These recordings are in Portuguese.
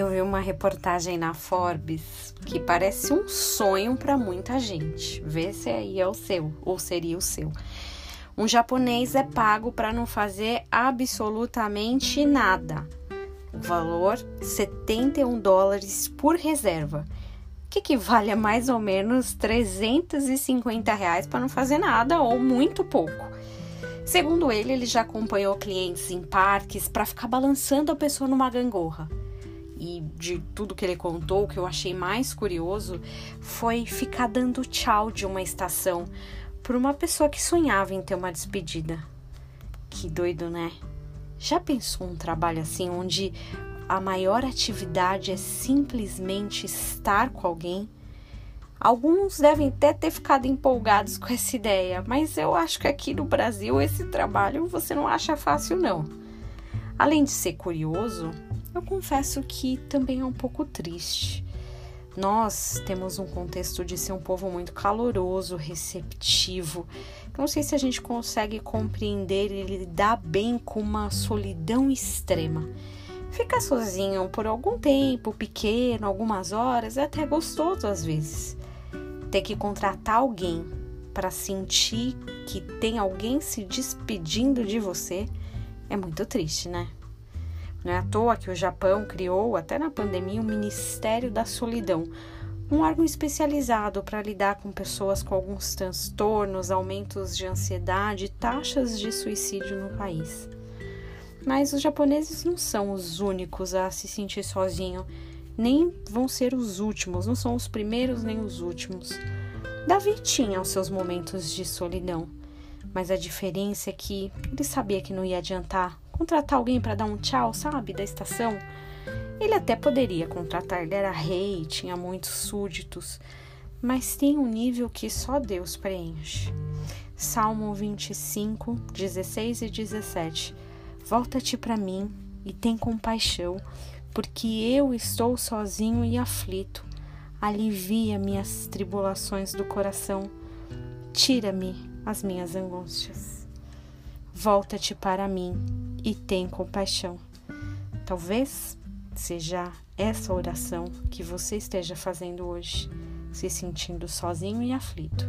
uma reportagem na Forbes que parece um sonho para muita gente. Vê se aí é o seu ou seria o seu. Um japonês é pago para não fazer absolutamente nada. O valor 71 dólares por reserva, que equivale a mais ou menos 350 reais para não fazer nada ou muito pouco. Segundo ele, ele já acompanhou clientes em parques para ficar balançando a pessoa numa gangorra. E de tudo que ele contou, o que eu achei mais curioso foi ficar dando tchau de uma estação por uma pessoa que sonhava em ter uma despedida. Que doido, né? Já pensou um trabalho assim onde a maior atividade é simplesmente estar com alguém? Alguns devem até ter ficado empolgados com essa ideia, mas eu acho que aqui no Brasil esse trabalho você não acha fácil, não. Além de ser curioso, eu confesso que também é um pouco triste. Nós temos um contexto de ser um povo muito caloroso, receptivo. Não sei se a gente consegue compreender e lidar bem com uma solidão extrema. Ficar sozinho por algum tempo, pequeno, algumas horas, é até gostoso às vezes ter que contratar alguém para sentir que tem alguém se despedindo de você é muito triste, né? Não é à toa que o Japão criou, até na pandemia, o Ministério da Solidão, um órgão especializado para lidar com pessoas com alguns transtornos, aumentos de ansiedade e taxas de suicídio no país. Mas os japoneses não são os únicos a se sentir sozinho nem vão ser os últimos, não são os primeiros nem os últimos. Davi tinha os seus momentos de solidão, mas a diferença é que ele sabia que não ia adiantar contratar alguém para dar um tchau, sabe, da estação. Ele até poderia contratar, ele era rei, tinha muitos súditos, mas tem um nível que só Deus preenche. Salmo 25, 16 e 17. Volta-te para mim e tem compaixão porque eu estou sozinho e aflito. Alivia minhas tribulações do coração, tira-me as minhas angústias. Volta-te para mim e tem compaixão. Talvez seja essa oração que você esteja fazendo hoje, se sentindo sozinho e aflito.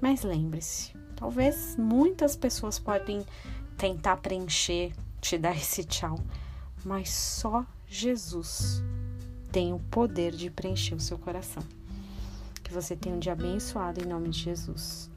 Mas lembre-se, talvez muitas pessoas podem tentar preencher, te dar esse tchau, mas só Jesus tem o poder de preencher o seu coração. Que você tenha um dia abençoado em nome de Jesus.